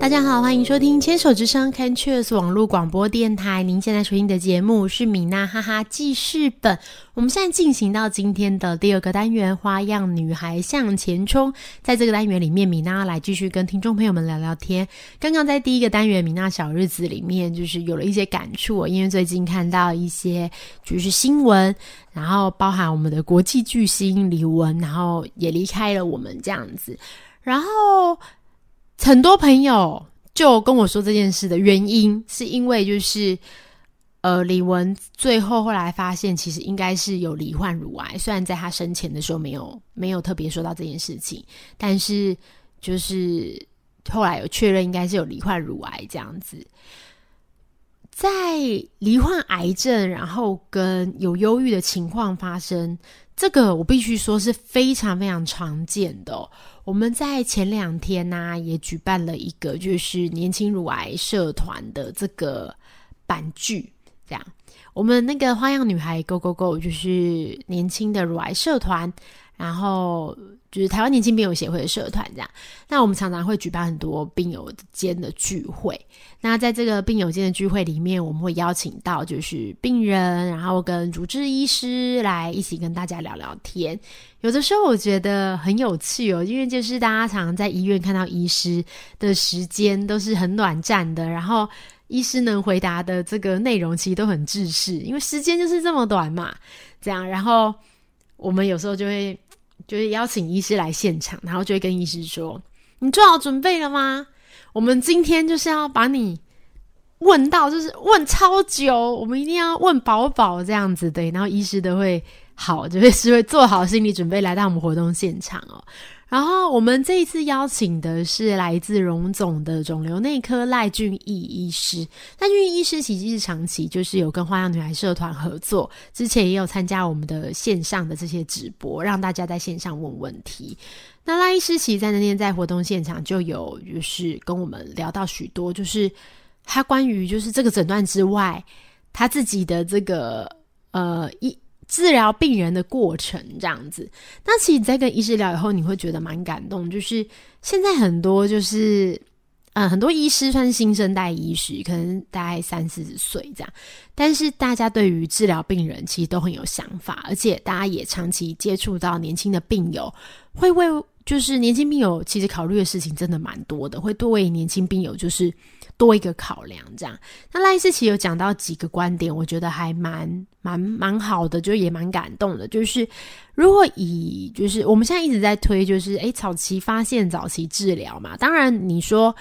大家好，欢迎收听《牵手之声》Canchus 网络广播电台。您现在收听的节目是米娜哈哈记事本。我们现在进行到今天的第二个单元——花样女孩向前冲。在这个单元里面，米娜来继续跟听众朋友们聊聊天。刚刚在第一个单元“米娜小日子”里面，就是有了一些感触，因为最近看到一些就是新闻，然后包含我们的国际巨星李玟，然后也离开了我们这样子，然后。很多朋友就跟我说这件事的原因，是因为就是呃，李玟最后后来发现，其实应该是有罹患乳癌。虽然在他生前的时候没有没有特别说到这件事情，但是就是后来有确认，应该是有罹患乳癌这样子。在罹患癌症，然后跟有忧郁的情况发生，这个我必须说是非常非常常见的。我们在前两天呢，也举办了一个就是年轻乳癌社团的这个版剧，这样，我们那个花样女孩 Go Go Go 就是年轻的乳癌社团，然后。就是台湾年轻病友协会的社团这样，那我们常常会举办很多病友间的聚会。那在这个病友间的聚会里面，我们会邀请到就是病人，然后跟主治医师来一起跟大家聊聊天。有的时候我觉得很有趣哦，因为就是大家常常在医院看到医师的时间都是很短暂的，然后医师能回答的这个内容其实都很制式，因为时间就是这么短嘛。这样，然后我们有时候就会。就是邀请医师来现场，然后就会跟医师说：“你做好准备了吗？我们今天就是要把你问到，就是问超久，我们一定要问饱饱这样子对。然后医师都会好，就会是会做好心理准备来到我们活动现场哦。”然后我们这一次邀请的是来自荣总的肿瘤内科赖俊义医师。赖俊义医师其实是长期就是有跟花样女孩社团合作，之前也有参加我们的线上的这些直播，让大家在线上问问题。那赖医师其实在那天在活动现场就有就是跟我们聊到许多，就是他关于就是这个诊断之外，他自己的这个呃一。治疗病人的过程这样子，那其实在跟医师聊以后，你会觉得蛮感动。就是现在很多就是，嗯，很多医师算是新生代医师，可能大概三四十岁这样，但是大家对于治疗病人其实都很有想法，而且大家也长期接触到年轻的病友，会为就是年轻病友其实考虑的事情真的蛮多的，会多为年轻病友就是。多一个考量，这样。那赖世奇有讲到几个观点，我觉得还蛮蛮蛮好的，就也蛮感动的。就是如果以就是我们现在一直在推，就是诶早期发现、早期治疗嘛。当然你说，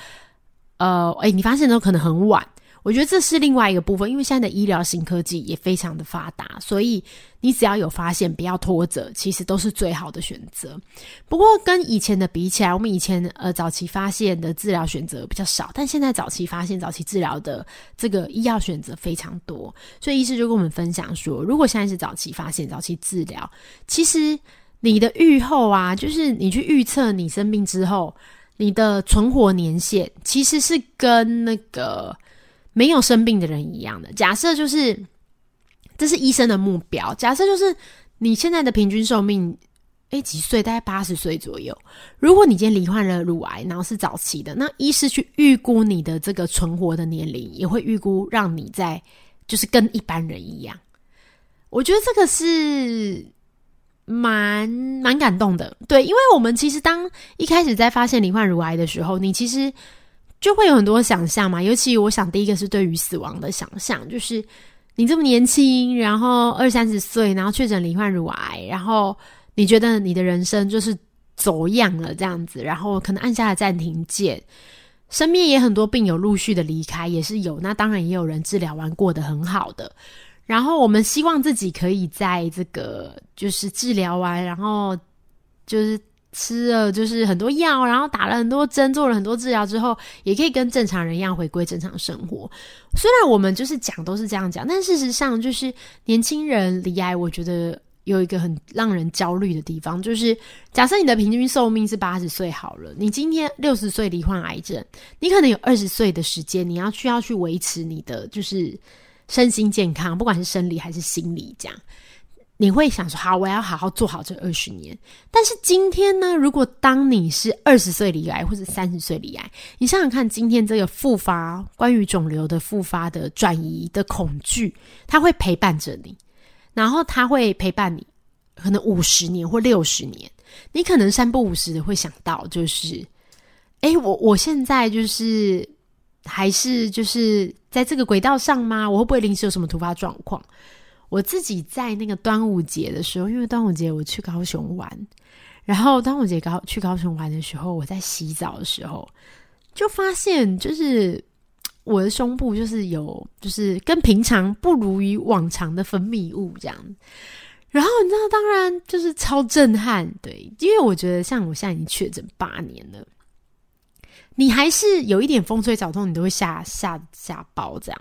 呃，诶你发现都可能很晚。我觉得这是另外一个部分，因为现在的医疗新科技也非常的发达，所以你只要有发现，不要拖着，其实都是最好的选择。不过跟以前的比起来，我们以前呃早期发现的治疗选择比较少，但现在早期发现、早期治疗的这个医药选择非常多。所以医师就跟我们分享说，如果现在是早期发现、早期治疗，其实你的预后啊，就是你去预测你生病之后你的存活年限，其实是跟那个。没有生病的人一样的假设就是，这是医生的目标。假设就是你现在的平均寿命，诶几岁？大概八十岁左右。如果你今天罹患了乳癌，然后是早期的，那医师去预估你的这个存活的年龄，也会预估让你在就是跟一般人一样。我觉得这个是蛮蛮感动的，对，因为我们其实当一开始在发现罹患乳癌的时候，你其实。就会有很多想象嘛，尤其我想第一个是对于死亡的想象，就是你这么年轻，然后二三十岁，然后确诊罹患乳癌，然后你觉得你的人生就是走样了这样子，然后可能按下了暂停键，身边也很多病友陆续的离开，也是有，那当然也有人治疗完过得很好的，然后我们希望自己可以在这个就是治疗完，然后就是。吃了就是很多药，然后打了很多针，做了很多治疗之后，也可以跟正常人一样回归正常生活。虽然我们就是讲都是这样讲，但事实上就是年轻人离癌，我觉得有一个很让人焦虑的地方，就是假设你的平均寿命是八十岁好了，你今天六十岁罹患癌症，你可能有二十岁的时间，你要需要去维持你的就是身心健康，不管是生理还是心理这样。你会想说，好，我要好好做好这二十年。但是今天呢，如果当你是二十岁离癌或者三十岁离癌，你想想看，今天这个复发，关于肿瘤的复发的转移的恐惧，它会陪伴着你，然后它会陪伴你，可能五十年或六十年，你可能三不五时的会想到，就是，哎，我我现在就是还是就是在这个轨道上吗？我会不会临时有什么突发状况？我自己在那个端午节的时候，因为端午节我去高雄玩，然后端午节高去高雄玩的时候，我在洗澡的时候就发现，就是我的胸部就是有，就是跟平常不如于往常的分泌物这样。然后你知道，当然就是超震撼，对，因为我觉得像我现在已经确诊八年了，你还是有一点风吹草动，你都会吓吓吓爆这样。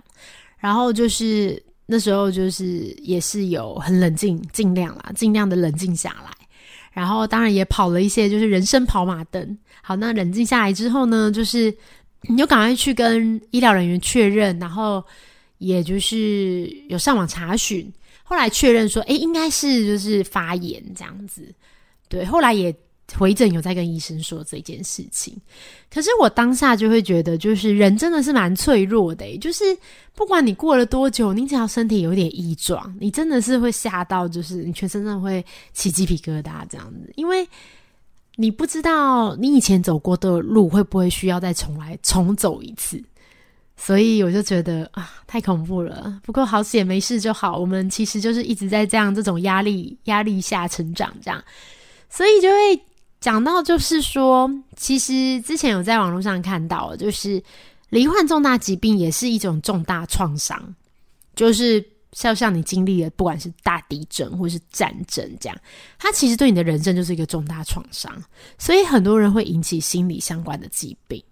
然后就是。那时候就是也是有很冷静，尽量啦，尽量的冷静下来。然后当然也跑了一些，就是人生跑马灯。好，那冷静下来之后呢，就是 你就赶快去跟医疗人员确认，然后也就是有上网查询，后来确认说，哎，应该是就是发炎这样子。对，后来也。回诊有在跟医生说这件事情，可是我当下就会觉得，就是人真的是蛮脆弱的，就是不管你过了多久，你只要身体有点异状，你真的是会吓到，就是你全身上会起鸡皮疙瘩这样子，因为你不知道你以前走过的路会不会需要再重来重走一次，所以我就觉得啊，太恐怖了。不过好险没事就好，我们其实就是一直在这样这种压力压力下成长，这样，所以就会。讲到就是说，其实之前有在网络上看到，就是罹患重大疾病也是一种重大创伤，就是像像你经历了不管是大地震或是战争这样，它其实对你的人生就是一个重大创伤，所以很多人会引起心理相关的疾病。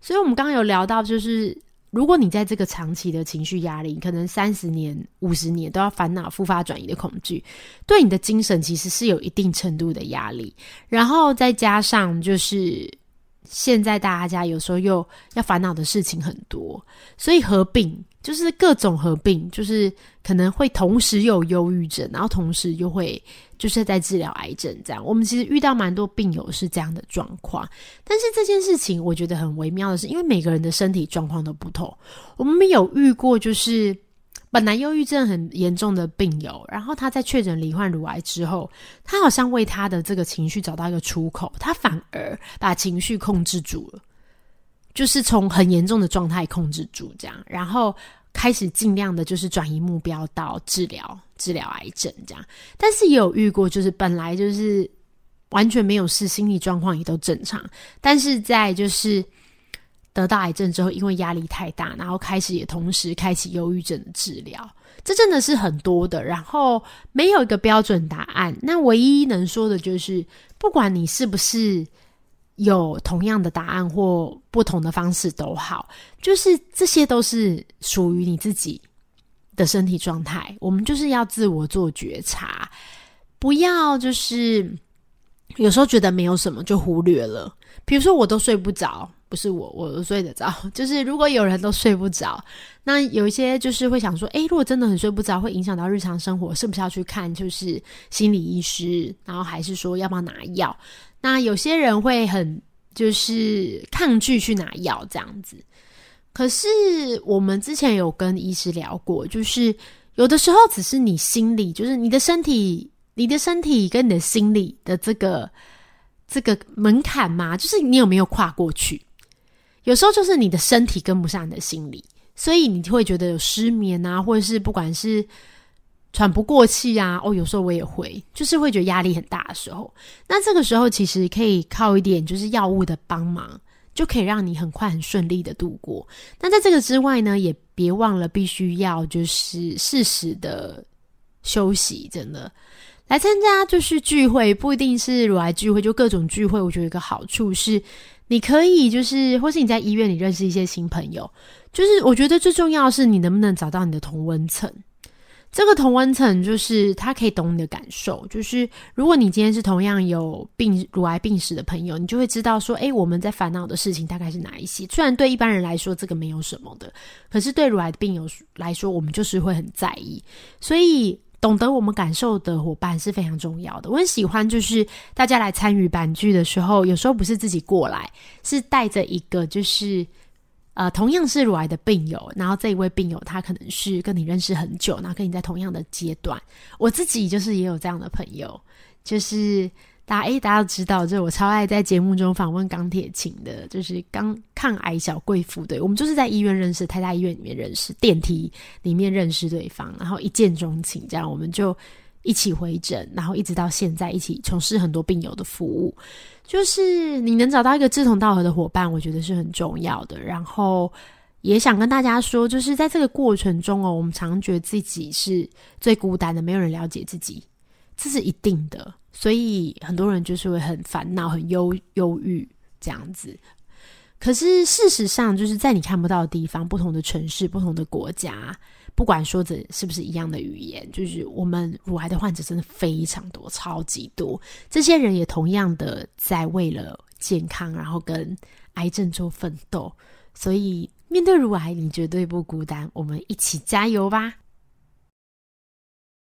所以我们刚刚有聊到，就是。如果你在这个长期的情绪压力，可能三十年、五十年都要烦恼复发转移的恐惧，对你的精神其实是有一定程度的压力。然后再加上就是现在大家有时候又要烦恼的事情很多，所以合并就是各种合并，就是可能会同时有忧郁症，然后同时又会。就是在治疗癌症这样，我们其实遇到蛮多病友是这样的状况，但是这件事情我觉得很微妙的是，因为每个人的身体状况都不同。我们有遇过，就是本来忧郁症很严重的病友，然后他在确诊罹患乳癌之后，他好像为他的这个情绪找到一个出口，他反而把情绪控制住了，就是从很严重的状态控制住这样，然后。开始尽量的，就是转移目标到治疗治疗癌症这样，但是也有遇过，就是本来就是完全没有事，心理状况也都正常，但是在就是得到癌症之后，因为压力太大，然后开始也同时开启忧郁症的治疗，这真的是很多的，然后没有一个标准答案。那唯一能说的就是，不管你是不是。有同样的答案或不同的方式都好，就是这些都是属于你自己的身体状态。我们就是要自我做觉察，不要就是有时候觉得没有什么就忽略了。比如说，我都睡不着，不是我，我睡得着。就是如果有人都睡不着，那有一些就是会想说，诶，如果真的很睡不着，会影响到日常生活，是不是要去看就是心理医师？然后还是说要不要拿药？那有些人会很就是抗拒去拿药这样子，可是我们之前有跟医师聊过，就是有的时候只是你心里，就是你的身体，你的身体跟你的心理的这个这个门槛嘛，就是你有没有跨过去？有时候就是你的身体跟不上你的心理，所以你会觉得有失眠啊，或者是不管是。喘不过气啊！哦，有时候我也会，就是会觉得压力很大的时候。那这个时候其实可以靠一点就是药物的帮忙，就可以让你很快很顺利的度过。那在这个之外呢，也别忘了必须要就是适时的休息。真的来参加就是聚会，不一定是乳癌聚会，就各种聚会。我觉得一个好处是，你可以就是或是你在医院里认识一些新朋友。就是我觉得最重要的是，你能不能找到你的同温层。这个同温层就是他可以懂你的感受，就是如果你今天是同样有病乳癌病史的朋友，你就会知道说，哎，我们在烦恼的事情大概是哪一些。虽然对一般人来说这个没有什么的，可是对乳癌的病友来说，我们就是会很在意。所以懂得我们感受的伙伴是非常重要的。我很喜欢，就是大家来参与版剧的时候，有时候不是自己过来，是带着一个就是呃同样是乳癌的病友，然后这一位病友他可能是跟你认识很久，然后跟你在同样的阶段。我自己就是也有这样的朋友，就是。大家诶，大家都知道，就是我超爱在节目中访问钢铁琴的，就是刚抗癌小贵妇对，我们就是在医院认识，太大医院里面认识，电梯里面认识对方，然后一见钟情，这样我们就一起回诊，然后一直到现在一起从事很多病友的服务。就是你能找到一个志同道合的伙伴，我觉得是很重要的。然后也想跟大家说，就是在这个过程中哦，我们常觉得自己是最孤单的，没有人了解自己，这是一定的。所以很多人就是会很烦恼、很忧忧郁这样子。可是事实上，就是在你看不到的地方，不同的城市、不同的国家，不管说着是不是一样的语言，就是我们乳癌的患者真的非常多，超级多。这些人也同样的在为了健康，然后跟癌症做奋斗。所以面对乳癌，你绝对不孤单，我们一起加油吧！